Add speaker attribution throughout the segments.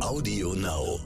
Speaker 1: Audio Now.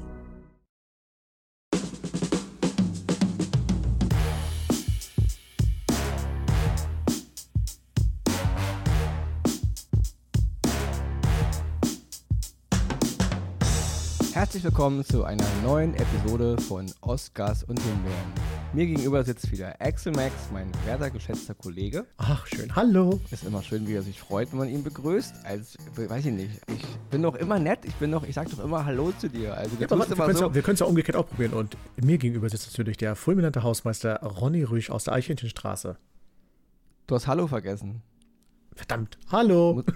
Speaker 2: Herzlich willkommen zu einer neuen Episode von Oscars und Himbeeren. Mir gegenüber sitzt wieder Axel Max, mein werter geschätzter Kollege.
Speaker 3: Ach, schön. Hallo.
Speaker 2: Ist immer schön, wie er sich freut, wenn man ihn begrüßt. Als, weiß ich nicht, ich bin doch immer nett. Ich bin doch, ich sag doch immer Hallo zu dir. Also
Speaker 3: Ja, aber wir können es ja umgekehrt auch probieren. Und mir gegenüber sitzt natürlich der fulminante Hausmeister Ronny Rüsch aus der Eichhörnchenstraße.
Speaker 2: Du hast Hallo vergessen.
Speaker 3: Verdammt. Hallo.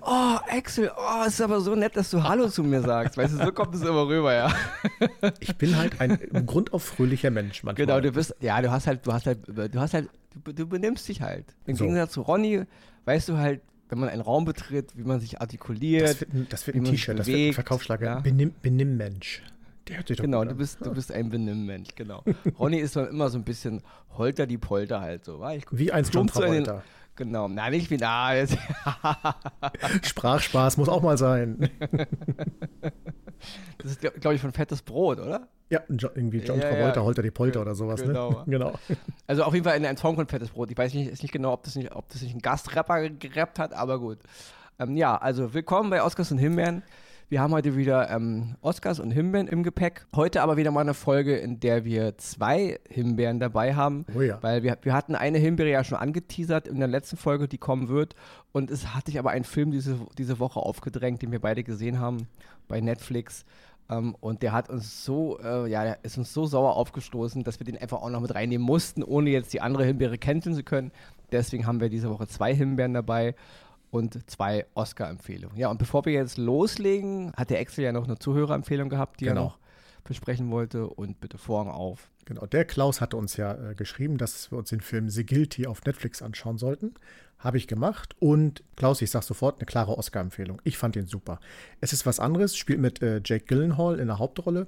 Speaker 2: Oh, Axel, oh, es ist aber so nett, dass du Hallo zu mir sagst. Weißt du, so kommt es immer rüber, ja.
Speaker 3: Ich bin halt ein im Grund auf fröhlicher Mensch manchmal.
Speaker 2: Genau, du bist, ja, du hast halt, du hast halt, du hast halt, du, du benimmst dich halt. Im
Speaker 3: So.
Speaker 2: Gegensatz zu Ronny, weißt du halt, wenn man einen Raum betritt, wie man sich artikuliert.
Speaker 3: Das wird ein, das wird ein T-Shirt, das wird ein Verkaufsschlager.
Speaker 2: ja.
Speaker 3: Benimm, benimm Mensch. Der hört sich doch
Speaker 2: Genau, du bist, du bist ein Benimmmensch, genau. Ronny ist dann immer so ein bisschen holter die Polter halt so. wa? Ich
Speaker 3: Wie ein John Travolta.
Speaker 2: Genau, na nicht wie na. Jetzt,
Speaker 3: Sprachspaß muss auch mal sein.
Speaker 2: das ist, glaube ich, von Fettes Brot, oder?
Speaker 3: Ja, irgendwie John
Speaker 2: Ja,
Speaker 3: Travolta,
Speaker 2: ja.
Speaker 3: Holter die Polter oder sowas.
Speaker 2: Genau.
Speaker 3: Ne? Genau.
Speaker 2: Also auf jeden Fall in einem Song von Fettes Brot. Ich weiß nicht, ist nicht genau, ob das nicht, ob das nicht ein Gastrapper gerappt hat, aber gut. Ähm, ja, also willkommen bei Oscars und Himbeeren. Wir haben heute wieder ähm, Oscars und Himbeeren im Gepäck. Heute aber wieder mal eine Folge, in der wir zwei Himbeeren dabei haben.
Speaker 3: Oh ja.
Speaker 2: Weil wir, wir hatten eine Himbeere ja schon angeteasert in der letzten Folge, die kommen wird. Und es hat sich aber ein Film diese, diese Woche aufgedrängt, den wir beide gesehen haben bei Netflix. Ähm, und der hat uns so, äh, ja, ist uns so sauer aufgestoßen, dass wir den einfach auch noch mit reinnehmen mussten, ohne jetzt die andere Himbeere kennen zu können. Deswegen haben wir diese Woche zwei Himbeeren dabei und zwei Oscar-Empfehlungen. Ja, und bevor wir jetzt loslegen, hat der Excel ja noch eine Zuhörerempfehlung gehabt, die er
Speaker 3: Genau.
Speaker 2: noch besprechen wollte. Und bitte Vorhang auf.
Speaker 3: Genau, der Klaus hatte uns ja äh, geschrieben, dass wir uns den Film The Guilty auf Netflix anschauen sollten. Habe ich gemacht. Und Klaus, ich sag sofort, eine klare Oscar-Empfehlung. Ich fand den super. Es ist was anderes, spielt mit äh, Jake Gyllenhaal in der Hauptrolle,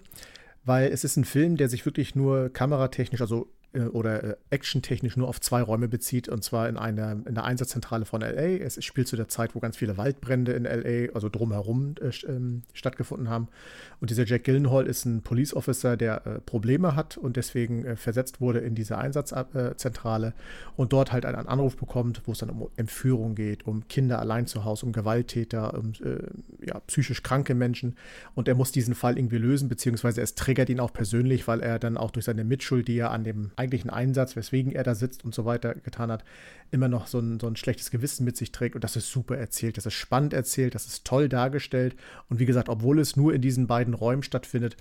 Speaker 3: weil es ist ein Film, der sich wirklich nur kameratechnisch, also oder äh, actiontechnisch nur auf zwei Räume bezieht, und zwar in einer in der Einsatzzentrale von LA. Es spielt zu der Zeit, wo ganz viele Waldbrände in LA, also drumherum, äh, ähm, stattgefunden haben. Und dieser Jack Gyllenhaal ist ein Police Officer, der äh, Probleme hat und deswegen äh, versetzt wurde in diese Einsatzzentrale und dort halt einen Anruf bekommt, wo es dann um Entführung geht, um Kinder allein zu Hause, um Gewalttäter, um äh, ja, psychisch kranke Menschen. Und er muss diesen Fall irgendwie lösen, beziehungsweise es triggert ihn auch persönlich, weil er dann auch durch seine Mitschuld, die er an dem eigentlichen Einsatz, weswegen er da sitzt und so weiter getan hat, immer noch so ein, so ein schlechtes Gewissen mit sich trägt. Und das ist super erzählt, das ist spannend erzählt, das ist toll dargestellt. Und wie gesagt, obwohl es nur in diesen beiden Räumen stattfindet,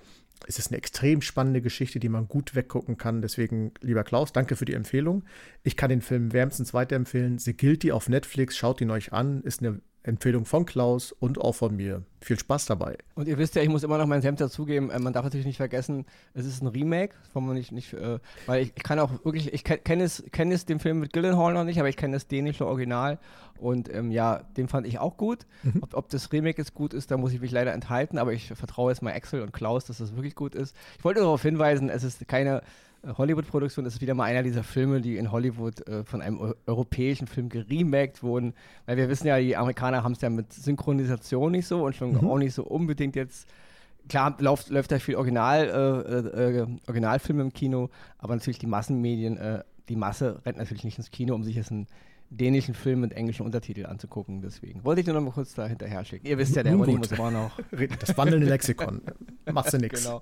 Speaker 3: ist es eine extrem spannende Geschichte, die man gut weggucken kann. Deswegen, lieber Klaus, danke für die Empfehlung. Ich kann den Film wärmstens weiterempfehlen. The Guilty auf Netflix, schaut ihn euch an. Ist eine Empfehlung von Klaus und auch von mir. Viel Spaß dabei.
Speaker 2: Und ihr wisst ja, ich muss immer noch meinen Senf dazugeben. Äh, man darf natürlich nicht vergessen, es ist ein Remake, von man nicht, nicht äh, weil ich, ich kann auch wirklich, ich ke- kenne es, kenne es den Film mit Gyllenhaal noch nicht, aber ich kenne das dänische Original und ähm, ja, den fand ich auch gut. Ob, ob das Remake jetzt gut ist, da muss ich mich leider enthalten, aber ich vertraue jetzt mal Axel und Klaus, dass das wirklich gut ist. Ich wollte darauf hinweisen, es ist keine Hollywood-Produktion, es ist wieder mal einer dieser Filme, die in Hollywood äh, von einem eu europäischen Film geremaked wurden, weil wir wissen ja, die Amerikaner haben es ja mit Synchronisation nicht so und schon auch nicht so unbedingt jetzt. Klar läuft, läuft da viel Original, äh, äh, Originalfilme im Kino, aber natürlich die Massenmedien, äh, die Masse rennt natürlich nicht ins Kino, um sich jetzt einen dänischen Film mit englischen Untertiteln anzugucken. Deswegen wollte ich nur noch mal kurz da hinterher schicken. Ihr wisst ja, der Ronny muss immer noch.
Speaker 3: Das wandelnde Lexikon. Machst du nix.
Speaker 2: Genau.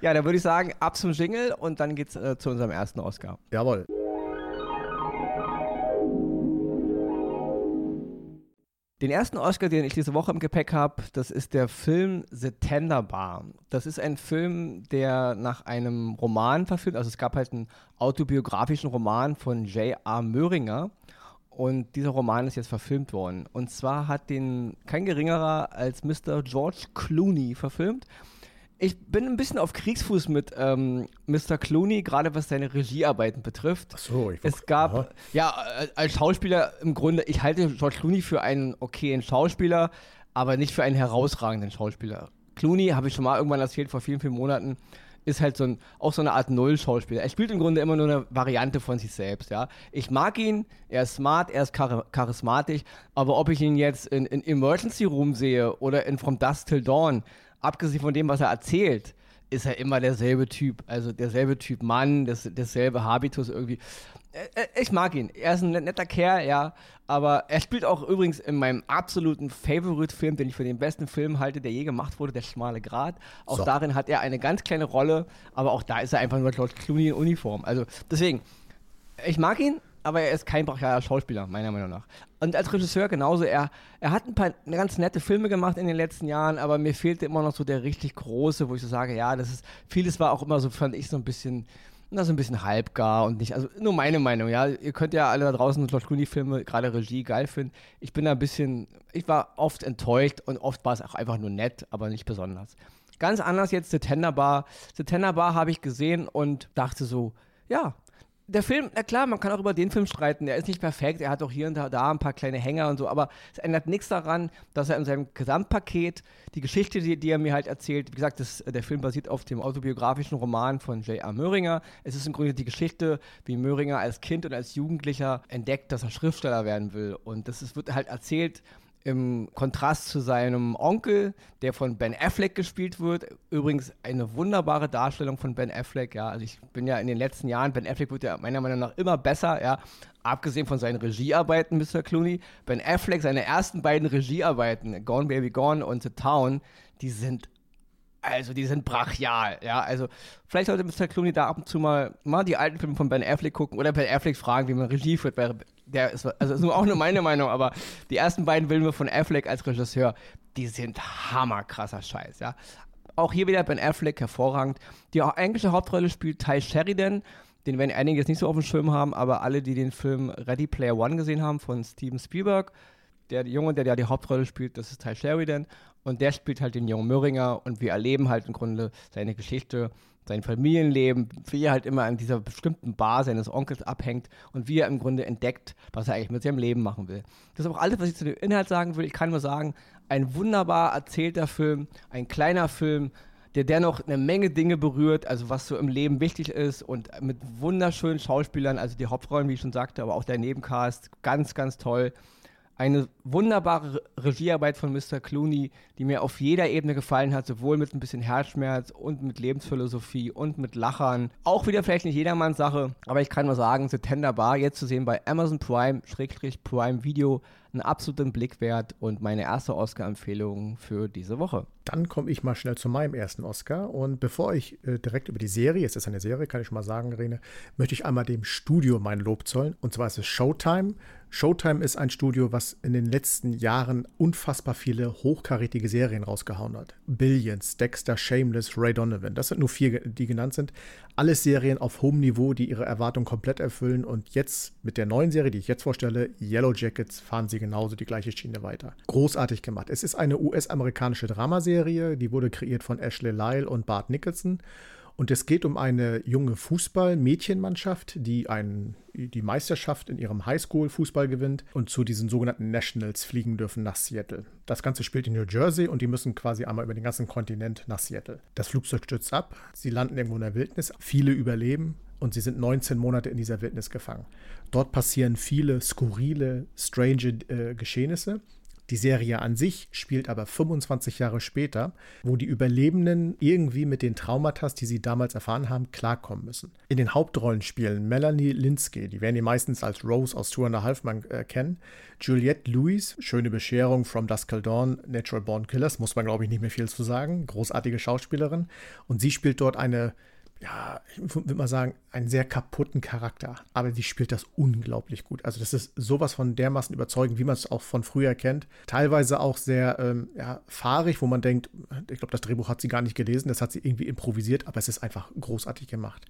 Speaker 2: Ja, dann würde ich sagen, ab zum Jingle und dann geht's äh, zu unserem ersten Oscar.
Speaker 3: Jawohl.
Speaker 2: Den ersten Oscar, den ich diese Woche im Gepäck habe, das ist der Film The Tender Bar. Das ist ein Film, der nach einem Roman verfilmt, also es gab halt einen autobiografischen Roman von J.R. Möhringer und dieser Roman ist jetzt verfilmt worden. Und zwar hat den kein geringerer als Mr. George Clooney verfilmt. Ich bin ein bisschen auf Kriegsfuß mit ähm, Mr. Clooney, gerade was seine Regiearbeiten betrifft.
Speaker 3: Ach so, ich
Speaker 2: Es gab,
Speaker 3: Aha.
Speaker 2: ja, äh, als Schauspieler im Grunde, ich halte George Clooney für einen okayen Schauspieler, aber nicht für einen herausragenden Schauspieler. Clooney, habe ich schon mal irgendwann erzählt, vor vielen, vielen Monaten, ist halt so ein, auch so eine Art Null-Schauspieler. Er spielt im Grunde immer nur eine Variante von sich selbst, ja. Ich mag ihn, er ist smart, er ist char charismatisch, aber ob ich ihn jetzt in, in Emergency Room sehe oder in From Dusk Till Dawn, abgesehen von dem, was er erzählt, ist er immer derselbe Typ. Also derselbe Typ Mann, das, dasselbe Habitus irgendwie. Äh, äh, ich mag ihn. Er ist ein netter Kerl, ja. Aber er spielt auch übrigens in meinem absoluten Favorite-Film, den ich für den besten Film halte, der je gemacht wurde, Der schmale Grat. Auch so. darin hat er eine ganz kleine Rolle, aber auch da ist er einfach nur George Clooney in Uniform. Also deswegen, ich mag ihn, aber er ist kein brachialer Schauspieler, meiner Meinung nach. Und als Regisseur genauso, er, er hat ein paar ganz nette Filme gemacht in den letzten Jahren, aber mir fehlte immer noch so der richtig große, wo ich so sage, ja, das ist, vieles war auch immer so, fand ich so ein bisschen, na, so ein bisschen halbgar und nicht, also nur meine Meinung, ja. Ihr könnt ja alle da draußen George Clooney-Filme, gerade Regie, geil finden. Ich bin da ein bisschen, ich war oft enttäuscht und oft war es auch einfach nur nett, aber nicht besonders. Ganz anders jetzt The Tender Bar. The Tender Bar habe ich gesehen und dachte so, ja, der Film, na klar, man kann auch über den Film streiten. Er ist nicht perfekt, er hat auch hier und da ein paar kleine Hänger und so, aber es ändert nichts daran, dass er in seinem Gesamtpaket die Geschichte, die, die er mir halt erzählt, wie gesagt, das, der Film basiert auf dem autobiografischen Roman von J.R. Möhringer. Es ist im Grunde die Geschichte, wie Möhringer als Kind und als Jugendlicher entdeckt, dass er Schriftsteller werden will. Und das ist, wird halt erzählt im Kontrast zu seinem Onkel, der von Ben Affleck gespielt wird. Übrigens eine wunderbare Darstellung von Ben Affleck. Ja, also ich bin ja in den letzten Jahren, Ben Affleck wird ja meiner Meinung nach immer besser. Ja, abgesehen von seinen Regiearbeiten, Mr. Clooney. Ben Affleck, seine ersten beiden Regiearbeiten, Gone Baby Gone und The Town, die sind also die sind brachial, ja. Also vielleicht sollte Mr. Clooney da ab und zu mal, mal die alten Filme von Ben Affleck gucken oder Ben Affleck fragen, wie man Regie führt. Weil der ist, also ist nur auch nur meine Meinung, aber die ersten beiden Filme von Affleck als Regisseur, die sind hammerkrasser Scheiß, ja. Auch hier wieder Ben Affleck hervorragend. Die englische Hauptrolle spielt Ty Sheridan. Den werden einige jetzt nicht so auf dem Schirm haben, aber alle, die den Film Ready Player One gesehen haben von Steven Spielberg, der Junge, der ja die Hauptrolle spielt, das ist Ty Sheridan. Und der spielt halt den jungen Möhringer und wir erleben halt im Grunde seine Geschichte, sein Familienleben, wie er halt immer an dieser bestimmten Bar seines Onkels abhängt und wie er im Grunde entdeckt, was er eigentlich mit seinem Leben machen will. Das ist auch alles, was ich zu dem Inhalt sagen will. Ich kann nur sagen, ein wunderbar erzählter Film, ein kleiner Film, der dennoch eine Menge Dinge berührt, also was so im Leben wichtig ist und mit wunderschönen Schauspielern, also die Hauptrollen, wie ich schon sagte, aber auch der Nebencast, ganz, ganz toll eine wunderbare Regiearbeit von Mr. Clooney, die mir auf jeder Ebene gefallen hat, sowohl mit ein bisschen Herzschmerz und mit Lebensphilosophie und mit Lachern. Auch wieder vielleicht nicht jedermanns Sache, aber ich kann nur sagen, The Tender Bar jetzt zu sehen bei Amazon Prime, Schrägstrich Prime Video, einen absoluten Blick wert und meine erste Oscar-Empfehlung für diese Woche.
Speaker 3: Dann komme ich mal schnell zu meinem ersten Oscar. Und bevor ich äh, direkt über die Serie, es ist eine Serie, kann ich schon mal sagen, Rene, möchte ich einmal dem Studio mein Lob zollen. Und zwar ist es Showtime. Showtime ist ein Studio, was in den letzten Jahren unfassbar viele hochkarätige Serien rausgehauen hat. Billions, Dexter, Shameless, Ray Donovan. Das sind nur vier, die genannt sind. Alles Serien auf hohem Niveau, die ihre Erwartungen komplett erfüllen. Und jetzt mit der neuen Serie, die ich jetzt vorstelle, Yellow Jackets, fahren sie genauso die gleiche Schiene weiter. Großartig gemacht. Es ist eine US-amerikanische Dramaserie, die wurde kreiert von Ashley Lyle und Bart Nicholson. Und es geht um eine junge Fußball-Mädchenmannschaft, die ein, die Meisterschaft in ihrem Highschool-Fußball gewinnt und zu diesen sogenannten Nationals fliegen dürfen nach Seattle. Das Ganze spielt in New Jersey und die müssen quasi einmal über den ganzen Kontinent nach Seattle. Das Flugzeug stürzt ab, sie landen irgendwo in der Wildnis, viele überleben, und sie sind 19 Monate in dieser Wildnis gefangen. Dort passieren viele skurrile, strange äh, Geschehnisse. Die Serie an sich spielt aber 25 Jahre später, wo die Überlebenden irgendwie mit den Traumata, die sie damals erfahren haben, klarkommen müssen. In den Hauptrollen spielen Melanie Linsky, die werden ihr meistens als Rose aus Two and a Half Man äh, kennen, Juliette Lewis, Schöne Bescherung, From Dusk Till Dawn, Natural Born Killers, muss man glaube ich nicht mehr viel zu sagen, großartige Schauspielerin. Und sie spielt dort eine ja, ich würde mal sagen, einen sehr kaputten Charakter. Aber die spielt das unglaublich gut. Also, das ist sowas von dermaßen überzeugend, wie man es auch von früher kennt. Teilweise auch sehr ähm, ja, fahrig, wo man denkt, ich glaube, das Drehbuch hat sie gar nicht gelesen, das hat sie irgendwie improvisiert, aber es ist einfach großartig gemacht.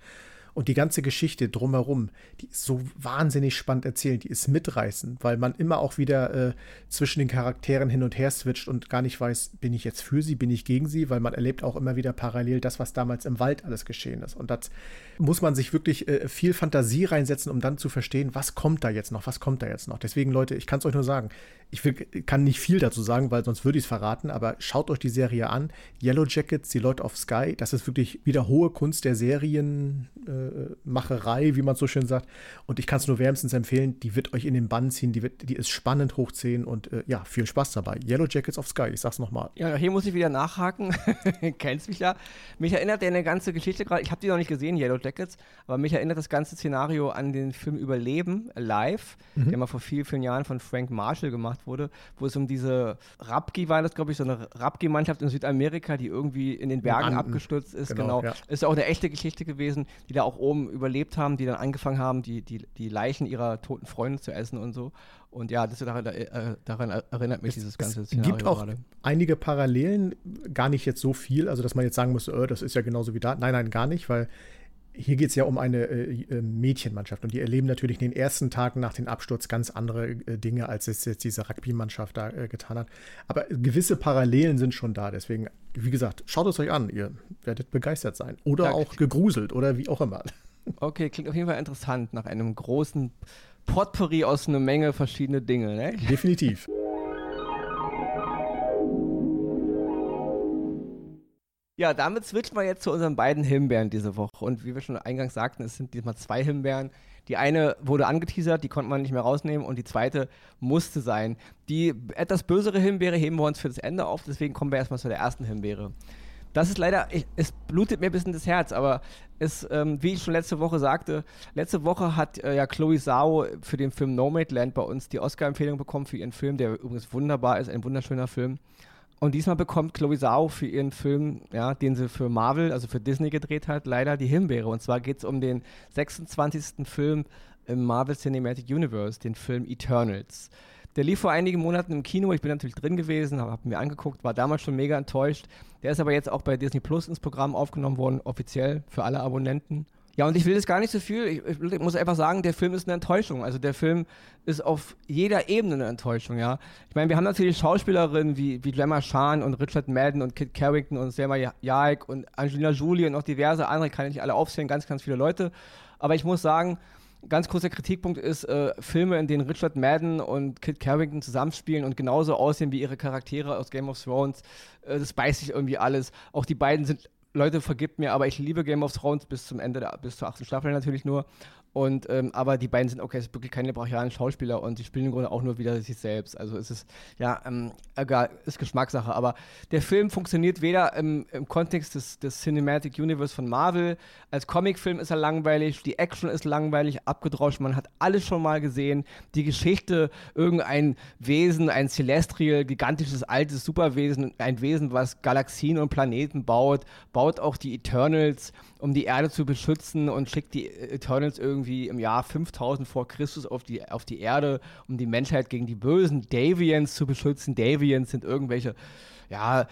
Speaker 3: Und die ganze Geschichte drumherum, die ist so wahnsinnig spannend erzählt, die ist mitreißend, weil man immer auch wieder äh, zwischen den Charakteren hin und her switcht und gar nicht weiß, bin ich jetzt für sie, bin ich gegen sie, weil man erlebt auch immer wieder parallel das, was damals im Wald alles geschehen ist. Und das muss man sich wirklich äh, viel Fantasie reinsetzen, um dann zu verstehen, was kommt da jetzt noch, was kommt da jetzt noch. Deswegen, Leute, ich kann es euch nur sagen, ich will, kann nicht viel dazu sagen, weil sonst würde ich es verraten, aber schaut euch die Serie an. Yellow Jackets, die Leute auf Sky, das ist wirklich wieder hohe Kunst der Serien. Äh, Filmmacherei, wie man so schön sagt. Und ich kann es nur wärmstens empfehlen, die wird euch in den Bann ziehen, die, wird, die ist spannend hochziehen und äh, ja, viel Spaß dabei. Yellow Jackets of Sky, ich sag's nochmal.
Speaker 2: Ja, hier muss ich wieder nachhaken. Kennst mich ja. Mich erinnert eine ganze Geschichte gerade, ich habe die noch nicht gesehen, Yellow Jackets, aber mich erinnert das ganze Szenario an den Film Überleben, Live, mhm. der mal vor vielen, vielen Jahren von Frank Marshall gemacht wurde, wo es um diese Rapki war, das glaube ich, so eine Rapki-Mannschaft in Südamerika, die irgendwie in den Bergen abgestürzt ist. Genau. genau. Ja. Ist auch eine echte Geschichte gewesen, die da auch oben überlebt haben, die dann angefangen haben, die, die, die Leichen ihrer toten Freunde zu essen und so. Und ja, das daran, äh, daran erinnert mich es, dieses ganze
Speaker 3: Szenario. Es gibt auch gerade. einige Parallelen, gar nicht jetzt so viel, also dass man jetzt sagen muss, äh, das ist ja genauso wie da. Nein, nein, gar nicht, weil hier geht es ja um eine äh, äh, Mädchenmannschaft und die erleben natürlich in den ersten Tagen nach dem Absturz ganz andere äh, Dinge, als es jetzt diese Rugby-Mannschaft da äh, getan hat. Aber gewisse Parallelen sind schon da. Deswegen, wie gesagt, schaut es euch an. Ihr werdet begeistert sein. Oder ja, auch gegruselt oder wie auch immer.
Speaker 2: Okay, klingt auf jeden Fall interessant nach einem großen Potpourri aus einer Menge verschiedener Dinge. Ne?
Speaker 3: Definitiv.
Speaker 2: Ja, damit switchen wir jetzt zu unseren beiden Himbeeren diese Woche. Und wie wir schon eingangs sagten, es sind diesmal zwei Himbeeren. Die eine wurde angeteasert, die konnte man nicht mehr rausnehmen und die zweite musste sein. Die etwas bösere Himbeere heben wir uns für das Ende auf, deswegen kommen wir erstmal zu der ersten Himbeere. Das ist leider, ich, es blutet mir ein bisschen das Herz, aber es, ähm, wie ich schon letzte Woche sagte, letzte Woche hat äh, ja Chloe Zhao für den Film Nomadland bei uns die Oscar-Empfehlung bekommen für ihren Film, der übrigens wunderbar ist, ein wunderschöner Film. Und diesmal bekommt Chloe Zhao für ihren Film, ja, den sie für Marvel, also für Disney gedreht hat, leider die Himbeere. Und zwar geht es um den 26. Film im Marvel Cinematic Universe, den Film Eternals. Der lief vor einigen Monaten im Kino. Ich bin natürlich drin gewesen, habe hab mir angeguckt, war damals schon mega enttäuscht. Der ist aber jetzt auch bei Disney Plus ins Programm aufgenommen worden, offiziell für alle Abonnenten. Ja, und ich will das gar nicht so viel. Ich, ich, muss einfach sagen, der Film ist eine Enttäuschung. Also der Film ist auf jeder Ebene eine Enttäuschung, ja. Ich meine, wir haben natürlich Schauspielerinnen wie, wie Gemma Chan und Richard Madden und Kit Carrington und Selma Jaik und Angelina Jolie und noch diverse andere, kann ich nicht alle aufzählen, ganz, ganz viele Leute. Aber ich muss sagen, ganz kurzer Kritikpunkt ist, äh, Filme, in denen Richard Madden und Kit Carrington zusammenspielen und genauso aussehen wie ihre Charaktere aus Game of Thrones, äh, das beißt sich irgendwie alles. Auch die beiden sind Leute, vergibt mir, aber ich liebe Game of Thrones bis zum Ende, der, bis zur achten Staffel natürlich nur. Und, ähm, aber die beiden sind, okay, es sind wirklich keine brasilianischen Schauspieler und die spielen im Grunde auch nur wieder sich selbst. Also es ist, ja, ähm, egal, ist Geschmackssache. Aber der Film funktioniert weder im, im Kontext des, des Cinematic Universe von Marvel, als Comicfilm ist er langweilig, die Action ist langweilig, abgedroschen, man hat alles schon mal gesehen. Die Geschichte, irgendein Wesen, ein Celestial, gigantisches, altes Superwesen, ein Wesen, was Galaxien und Planeten baut, baut auch die Eternals um die Erde zu beschützen und schickt die Eternals irgendwie im Jahr 5000 vor Christus auf die, auf die Erde, um die Menschheit gegen die bösen Davians zu beschützen. Davians sind irgendwelche, ja,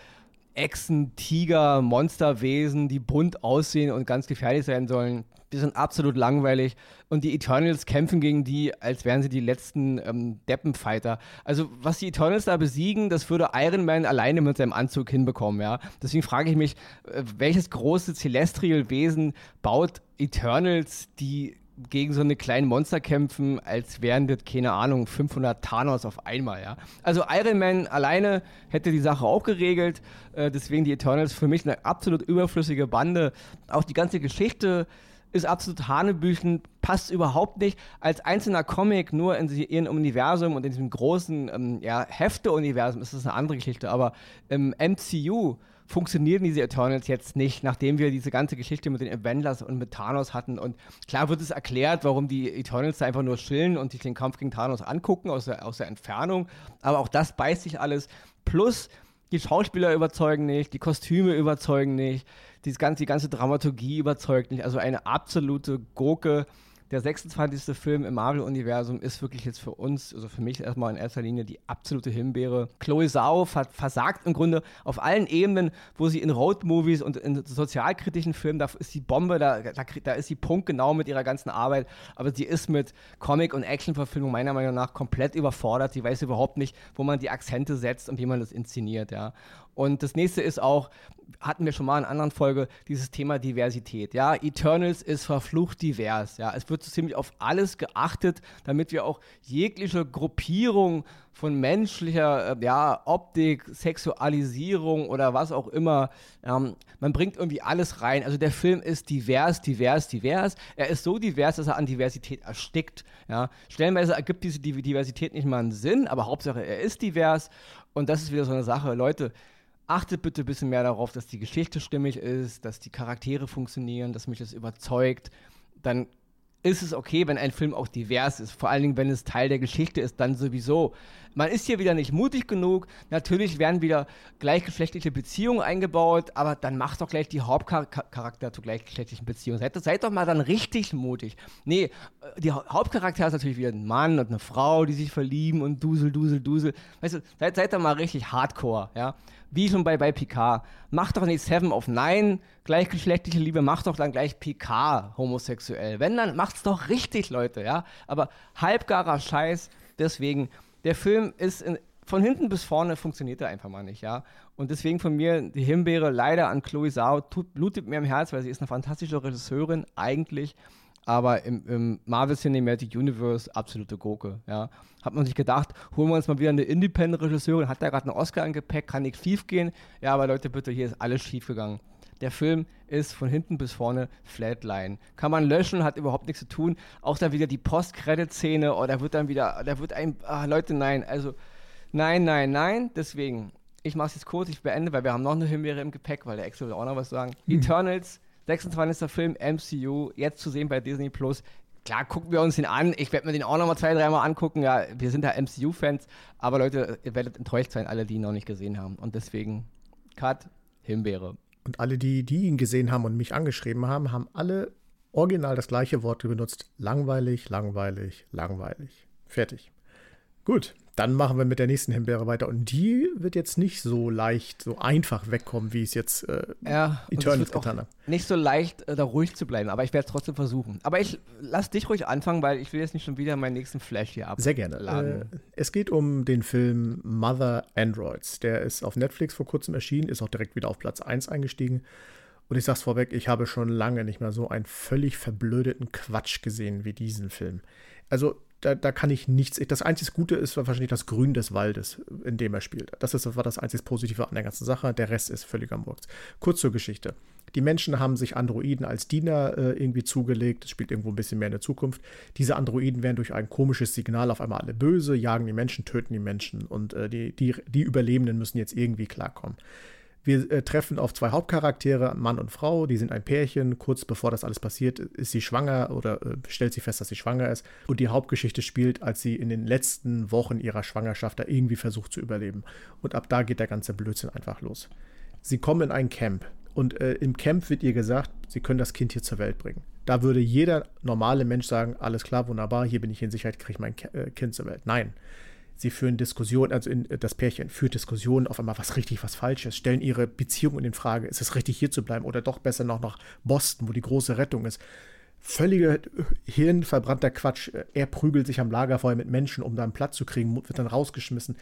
Speaker 2: Echsen, Tiger, Monsterwesen, die bunt aussehen und ganz gefährlich sein sollen. Die sind absolut langweilig und die Eternals kämpfen gegen die, als wären sie die letzten ähm, Deppenfighter. Also, was die Eternals da besiegen, das würde Iron Man alleine mit seinem Anzug hinbekommen, ja. Deswegen frage ich mich, äh, welches große Celestial-Wesen baut Eternals, die gegen so eine kleinen Monster kämpfen, als wären das, keine Ahnung, 500 Thanos auf einmal, ja. Also Iron Man alleine hätte die Sache auch geregelt, äh, deswegen die Eternals für mich eine absolut überflüssige Bande. Auch die ganze Geschichte ist absolut Hanebüchen, passt überhaupt nicht. Als einzelner Comic nur in ihrem Universum und in diesem großen ähm, ja, Hefte-Universum ist das eine andere Geschichte, aber im MCU funktionieren diese Eternals jetzt nicht, nachdem wir diese ganze Geschichte mit den Avengers und mit Thanos hatten. Und klar wird es erklärt, warum die Eternals da einfach nur chillen und sich den Kampf gegen Thanos angucken aus der, aus der Entfernung. Aber auch das beißt sich alles. Plus, die Schauspieler überzeugen nicht, die Kostüme überzeugen nicht die ganze, die ganze Dramaturgie überzeugt nicht. Also eine absolute Gurke der 26. Film im Marvel-Universum ist wirklich jetzt für uns, also für mich erstmal in erster Linie die absolute Himbeere. Chloe Zhao versagt im Grunde auf allen Ebenen, wo sie in Road-Movies und in sozialkritischen Filmen, da ist die Bombe, da, da, da ist sie punktgenau mit ihrer ganzen Arbeit, aber sie ist mit Comic- und Action-Verfilmung meiner Meinung nach komplett überfordert. Sie weiß überhaupt nicht, wo man die Akzente setzt und wie man das inszeniert, ja. Und das nächste ist auch, hatten wir schon mal in einer anderen Folge, dieses Thema Diversität. Ja, Eternals ist verflucht divers. Ja, es wird wird ziemlich auf alles geachtet, damit wir auch jegliche Gruppierung von menschlicher äh, ja, Optik, Sexualisierung oder was auch immer, ähm, man bringt irgendwie alles rein. Also der Film ist divers, divers, divers. Er ist so divers, dass er an Diversität erstickt. Ja. Stellenweise ergibt diese Diversität nicht mal einen Sinn, aber Hauptsache er ist divers. Und das ist wieder so eine Sache. Leute, achtet bitte ein bisschen mehr darauf, dass die Geschichte stimmig ist, dass die Charaktere funktionieren, dass mich das überzeugt. Dann ist es okay, wenn ein Film auch divers ist. Vor allen Dingen, wenn es Teil der Geschichte ist, dann sowieso. Man ist hier wieder nicht mutig genug. Natürlich werden wieder gleichgeschlechtliche Beziehungen eingebaut, aber dann macht doch gleich die Hauptcharakter zu gleichgeschlechtlichen Beziehungen. Seid, seid doch mal dann richtig mutig. Nee, äh, die Hauptcharakter ist natürlich wieder ein Mann und eine Frau, die sich verlieben und dusel, dusel, dusel. Weißt du, seid, seid doch mal richtig hardcore, ja wie schon bei, bei Picard. Mach doch nicht Seven of Nine, gleichgeschlechtliche Liebe, mach doch dann gleich Picard homosexuell. Wenn, dann macht's doch richtig, Leute, ja. Aber halbgarer Scheiß, deswegen, der Film ist in, von hinten bis vorne funktioniert er einfach mal nicht, ja. Und deswegen von mir die Himbeere leider an Chloe Zhao, tut, blutet mir im Herz, weil sie ist eine fantastische Regisseurin, eigentlich aber im, im, Marvel Cinematic Universe absolute Gurke. Ja. Hat man sich gedacht, holen wir uns mal wieder eine Independent-Regisseurin, hat da gerade einen Oscar im Gepäck, kann nichts schief gehen. Ja, aber Leute, bitte, hier ist alles schief gegangen. Der Film ist von hinten bis vorne Flatline. Kann man löschen, hat überhaupt nichts zu tun. Auch da wieder die Post-Credit-Szene oder oh, wird dann wieder, da wird ein, ah, Leute, nein, also nein, nein, nein. Deswegen, ich mache es jetzt kurz, ich beende, weil wir haben noch eine Himbeere im Gepäck, weil der Excel will auch noch was sagen. Mhm. Eternals 26. Film MCU, jetzt zu sehen bei Disney Plus. Klar, gucken wir uns den an. Ich werde mir den auch noch mal zwei, dreimal angucken. Ja, wir sind ja MCU-Fans. Aber Leute, ihr werdet enttäuscht sein, alle, die ihn noch nicht gesehen haben. Und deswegen, Cut, Himbeere.
Speaker 3: Und alle, die, die ihn gesehen haben und mich angeschrieben haben, haben alle original das gleiche Wort benutzt. Langweilig, langweilig, langweilig. Fertig. Gut, dann machen wir mit der nächsten Himbeere weiter. Und die wird jetzt nicht so leicht, so einfach wegkommen, wie es jetzt äh,
Speaker 2: ja, Eternals getan hat. Nicht so leicht, äh, da ruhig zu bleiben, aber ich werde es trotzdem versuchen. Aber ich lass dich ruhig anfangen, weil ich will jetzt nicht schon wieder meinen nächsten Flash hier ab.
Speaker 3: Sehr gerne. Äh, es geht um den Film Mother Androids. Der ist auf Netflix vor kurzem erschienen, ist auch direkt wieder auf Platz 1 eingestiegen. Und ich sag's vorweg, ich habe schon lange nicht mehr so einen völlig verblödeten Quatsch gesehen wie diesen Film. Also da, da kann ich nichts. Das einzig Gute ist wahrscheinlich das Grün des Waldes, in dem er spielt. Das ist, war das einzig Positive an der ganzen Sache. Der Rest ist völliger Murks. Kurz zur Geschichte. Die Menschen haben sich Androiden als Diener äh, irgendwie zugelegt. Das spielt irgendwo ein bisschen mehr in der Zukunft. Diese Androiden werden durch ein komisches Signal auf einmal alle böse, jagen die Menschen, töten die Menschen und äh, die, die, die Überlebenden müssen jetzt irgendwie klarkommen. Wir äh, treffen auf zwei Hauptcharaktere, Mann und Frau, die sind ein Pärchen. Kurz bevor das alles passiert, ist sie schwanger oder äh, stellt sie fest, dass sie schwanger ist. Und die Hauptgeschichte spielt, als sie in den letzten Wochen ihrer Schwangerschaft da irgendwie versucht zu überleben. Und ab da geht der ganze Blödsinn einfach los. Sie kommen in ein Camp. Und äh, im Camp wird ihr gesagt, sie können das Kind hier zur Welt bringen. Da würde jeder normale Mensch sagen, alles klar, wunderbar, hier bin ich in Sicherheit, kriege ich mein äh, Kind zur Welt. Nein, Sie führen Diskussionen, also in, das Pärchen führt Diskussionen auf einmal, was richtig, was falsch ist, stellen ihre Beziehung in Frage. Ist es richtig, hier zu bleiben oder doch besser noch nach Boston, wo die große Rettung ist? Völliger hirnverbrannter Quatsch. Er prügelt sich am Lagerfeuer mit Menschen, um da einen Platz zu kriegen, wird dann rausgeschmissen.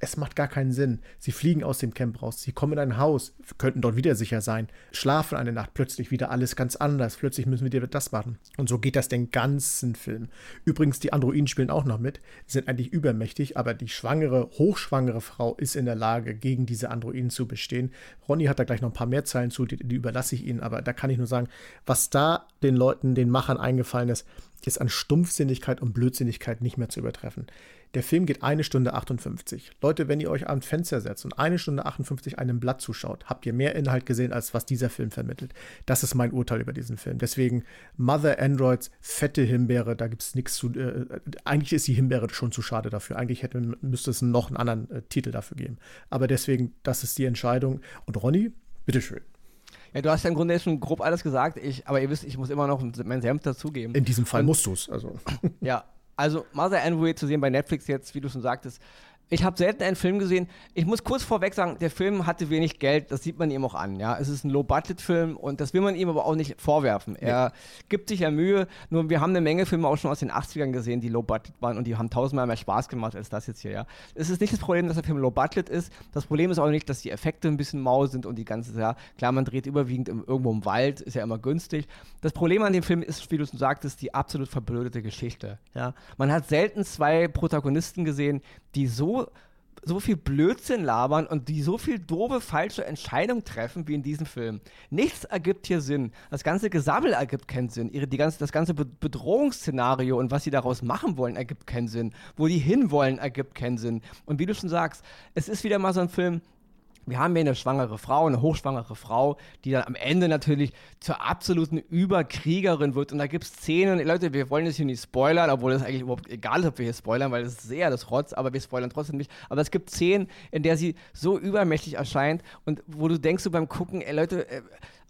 Speaker 3: Es macht gar keinen Sinn. Sie fliegen aus dem Camp raus, sie kommen in ein Haus, könnten dort wieder sicher sein, schlafen eine Nacht, plötzlich wieder alles ganz anders, plötzlich müssen wir dir das machen. Und so geht das den ganzen Film. Übrigens, die Androiden spielen auch noch mit, sind eigentlich übermächtig, aber die schwangere, hochschwangere Frau ist in der Lage, gegen diese Androiden zu bestehen. Ronny hat da gleich noch ein paar mehr Zeilen zu, die, die überlasse ich Ihnen, aber da kann ich nur sagen, was da den Leuten, den Machern eingefallen ist, ist an Stumpfsinnigkeit und Blödsinnigkeit nicht mehr zu übertreffen. Der Film geht eine Stunde 58. Leute, wenn ihr euch am Fenster setzt und eine Stunde 58 einem Blatt zuschaut, habt ihr mehr Inhalt gesehen, als was dieser Film vermittelt. Das ist mein Urteil über diesen Film. Deswegen Mother Androids, fette Himbeere, da gibt es nichts zu. Äh, eigentlich ist die Himbeere schon zu schade dafür. Eigentlich hätte, müsste es noch einen anderen äh, Titel dafür geben. Aber deswegen, das ist die Entscheidung. Und Ronny, bitteschön.
Speaker 2: Ja, du hast ja im Grunde schon grob alles gesagt, ich, aber ihr wisst, ich muss immer noch meinen Senf dazugeben.
Speaker 3: In diesem Fall Und, musst du es. Also.
Speaker 2: Ja, also Mother Android zu sehen bei Netflix jetzt, wie du schon sagtest, ich habe selten einen Film gesehen. Ich muss kurz vorweg sagen, der Film hatte wenig Geld, das sieht man ihm auch an. Ja, es ist ein Low-Budget-Film und das will man ihm aber auch nicht vorwerfen. Er nee. gibt sich ja Mühe. Nur wir haben eine Menge Filme auch schon aus den 80ern gesehen, die Low-Budget waren und die haben tausendmal mehr Spaß gemacht als das jetzt hier. Ja, es ist nicht das Problem, dass der Film Low-Budget ist. Das Problem ist auch nicht, dass die Effekte ein bisschen mau sind und die ganze. Ja, klar, man dreht überwiegend im, irgendwo im Wald, ist ja immer günstig. Das Problem an dem Film ist, wie du schon sagtest, die absolut verblödete Geschichte. Ja, man hat selten zwei Protagonisten gesehen, die so so viel Blödsinn labern und die so viel doofe, falsche Entscheidungen treffen wie in diesem Film. Nichts ergibt hier Sinn. Das ganze Gesabbel ergibt keinen Sinn. Ihre, die ganze, das ganze Bedrohungsszenario und was sie daraus machen wollen, ergibt keinen Sinn. Wo die hinwollen, ergibt keinen Sinn. Und wie du schon sagst, es ist wieder mal so ein Film, wir haben hier eine schwangere Frau, eine hochschwangere Frau, die dann am Ende natürlich zur absoluten Überkriegerin wird. Und da gibt es Szenen, Leute, wir wollen das hier nicht spoilern, obwohl es eigentlich überhaupt egal ist, ob wir hier spoilern, weil es ist sehr das Rotz, aber wir spoilern trotzdem nicht. Aber es gibt Szenen, in der sie so übermächtig erscheint und wo du denkst so beim Gucken, ey Leute, äh,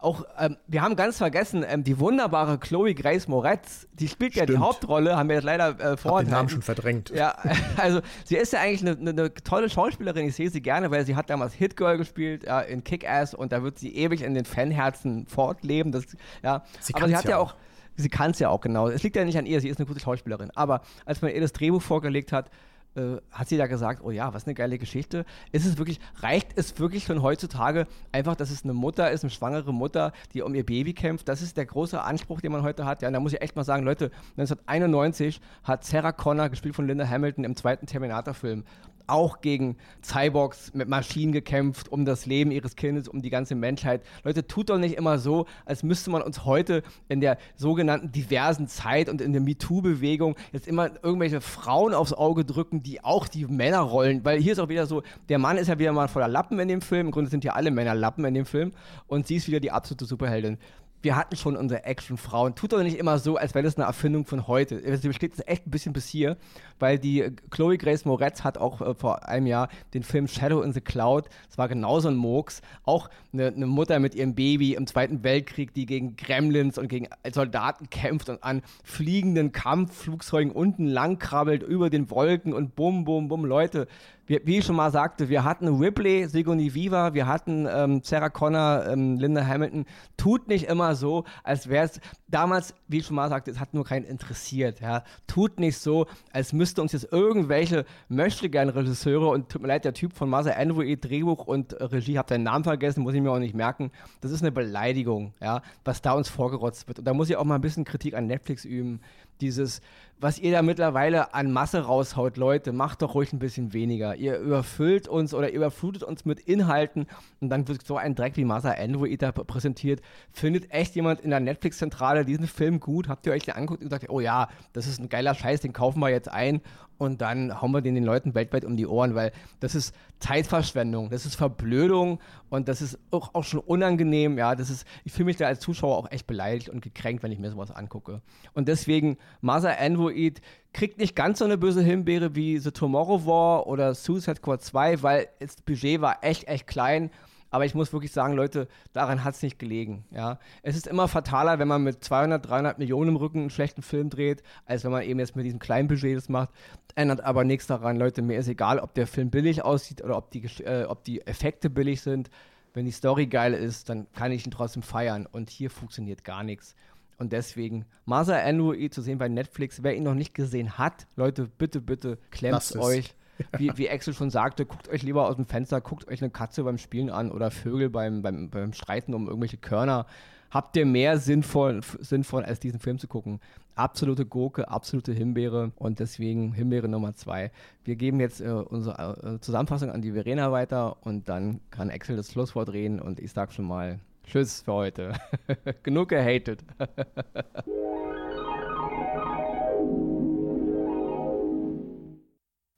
Speaker 2: auch, ähm, wir haben ganz vergessen, ähm, die wunderbare Chloe Grace Moretz, die spielt Stimmt. ja die Hauptrolle, haben wir jetzt leider äh, vorhin.
Speaker 3: den Namen schon verdrängt.
Speaker 2: Ja, also sie ist ja eigentlich eine, eine, eine, tolle Schauspielerin, ich sehe sie gerne, weil sie hat damals Hit Girl gespielt ja, in Kick-Ass und da wird sie ewig in den Fanherzen fortleben. Das, ja. Sie Aber sie hat ja auch, auch sie kann es ja auch genau. Es liegt ja nicht an ihr, sie ist eine gute Schauspielerin. Aber als man ihr das Drehbuch vorgelegt hat, äh, hat sie da gesagt, oh ja, was eine geile Geschichte. Ist es wirklich, reicht es wirklich schon heutzutage einfach, dass es eine Mutter ist, eine schwangere Mutter, die um ihr Baby kämpft? Das ist der große Anspruch, den man heute hat. Ja, und da muss ich echt mal sagen, Leute, 1991 hat Sarah Connor, gespielt von Linda Hamilton, im zweiten Terminator-Film, auch gegen Cyborgs mit Maschinen gekämpft, um das Leben ihres Kindes, um die ganze Menschheit. Leute, tut doch nicht immer so, als müsste man uns heute in der sogenannten diversen Zeit und in der MeToo-Bewegung jetzt immer irgendwelche Frauen aufs Auge drücken, die auch die Männerrollen, weil hier ist auch wieder so, der Mann ist ja wieder mal voller Lappen in dem Film, im Grunde sind ja alle Männer Lappen in dem Film. Und sie ist wieder die absolute Superheldin wir hatten schon unsere Action-Frauen. Tut doch nicht immer so, als wäre das eine Erfindung von heute. Sie besteht echt ein bisschen bis hier, weil die äh, Chloe Grace Moretz hat auch äh, vor einem Jahr den Film Shadow in the Cloud, das war genauso ein Murks, auch eine, eine, Mutter mit ihrem Baby im Zweiten Weltkrieg, die gegen Gremlins und gegen Soldaten kämpft und an fliegenden Kampfflugzeugen unten langkrabbelt über den Wolken und bum, bum, bum. Leute, wie, wie, ich schon mal sagte, wir hatten Ripley, Sigourney Viva, wir hatten ähm, Sarah Connor, ähm, Linda Hamilton. Tut nicht immer so, als wäre es damals, wie ich schon mal sagte, es hat nur keinen interessiert. Ja. Tut nicht so, als müsste uns jetzt irgendwelche Möchtegern-Regisseure und tut mir leid, der Typ von Mother Android, Drehbuch und äh, Regie, hab deinen Namen vergessen, muss ich mir auch nicht merken. Das ist eine Beleidigung, ja, was da uns vorgerotzt wird. Und da muss ich auch mal ein bisschen Kritik an Netflix üben. Dieses, was ihr da mittlerweile an Masse raushaut, Leute, macht doch ruhig ein bisschen weniger. Ihr überfüllt uns oder überflutet uns mit Inhalten und dann wird so ein Dreck wie Masa Android da präsentiert. Findet echt jemand in der Netflix-Zentrale diesen Film gut? Habt ihr euch den angeguckt und gesagt, oh ja, das ist ein geiler Scheiß, den kaufen wir jetzt ein und dann hauen wir den den Leuten weltweit um die Ohren, weil das ist Zeitverschwendung, das ist Verblödung und das ist auch, auch schon unangenehm. Ja, das ist, ich fühle mich da als Zuschauer auch echt beleidigt und gekränkt, wenn ich mir sowas angucke. Und deswegen, Masa Android kriegt nicht ganz so eine böse Himbeere wie The Tomorrow War oder Suicide Squad 2, weil das Budget war echt, echt klein aber ich muss wirklich sagen, Leute, daran hat es nicht gelegen. Ja? Es ist immer fataler, wenn man mit 200, 300 Millionen im Rücken einen schlechten Film dreht, als wenn man eben jetzt mit diesem kleinen Budget das macht. Ändert aber nichts daran, Leute. Mir ist egal, ob der Film billig aussieht oder ob die, äh, ob die Effekte billig sind. Wenn die Story geil ist, dann kann ich ihn trotzdem feiern. Und hier funktioniert gar nichts. Und deswegen, Masa Android zu sehen bei Netflix. Wer ihn noch nicht gesehen hat, Leute, bitte, bitte, klemmt euch wie, wie Axel schon sagte, guckt euch lieber aus dem Fenster, guckt euch eine Katze beim Spielen an oder Vögel beim, beim, beim Streiten um irgendwelche Körner. Habt ihr mehr sinnvoll, sinnvoll, als diesen Film zu gucken? Absolute Gurke, absolute Himbeere und deswegen Himbeere Nummer zwei. Wir geben jetzt äh, unsere äh, Zusammenfassung an die Verena weiter und dann kann Axel das Schlusswort reden und ich sag schon mal Tschüss für heute. Genug gehatet.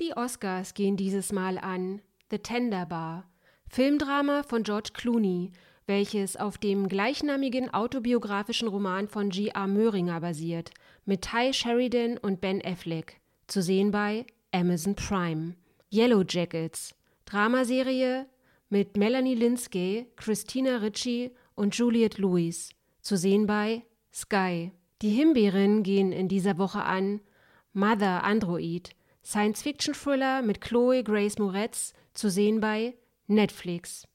Speaker 1: Die Oscars gehen dieses Mal an The Tender Bar, Filmdrama von George Clooney, welches auf dem gleichnamigen autobiografischen Roman von G.R. Möhringer basiert, mit Ty Sheridan und Ben Affleck, zu sehen bei Amazon Prime. Yellow Jackets, Dramaserie mit Melanie Linsky, Christina Ritchie und Juliette Lewis, zu sehen bei Sky. Die Himbeeren gehen in dieser Woche an Mother Android, Science-Fiction-Thriller mit Chloe Grace Moretz, zu sehen bei Netflix.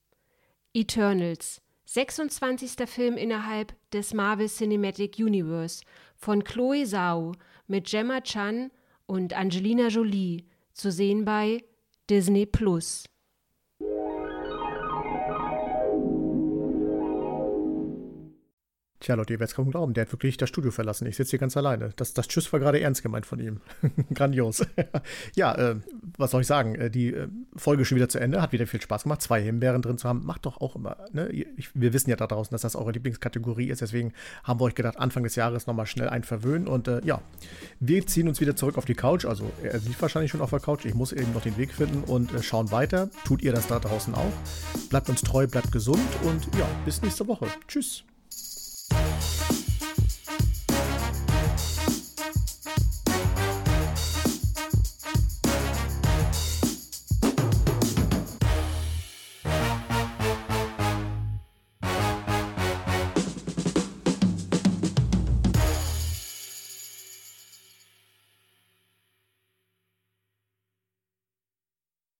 Speaker 1: Eternals, 26. Film innerhalb des Marvel Cinematic Universe von Chloe Zhao mit Gemma Chan und Angelina Jolie, zu sehen bei Disney Plus.
Speaker 3: Tja, Leute, ihr werdet es kaum glauben, der hat wirklich das Studio verlassen. Ich sitze hier ganz alleine. Das, das Tschüss war gerade ernst gemeint von ihm. Grandios. ja, äh, was soll ich sagen? Äh, die äh, Folge schon wieder zu Ende. Hat wieder viel Spaß gemacht. Zwei Himbeeren drin zu haben, macht doch auch immer. Ne? Ich, wir wissen ja da draußen, dass das eure Lieblingskategorie ist. Deswegen haben wir euch gedacht, Anfang des Jahres nochmal schnell einen verwöhnen. Und äh, ja, wir ziehen uns wieder zurück auf die Couch. Also, er sieht wahrscheinlich schon auf der Couch. Ich muss eben noch den Weg finden und äh, schauen weiter. Tut ihr das da draußen auch? Bleibt uns treu, bleibt gesund und ja, bis nächste Woche. Tschüss.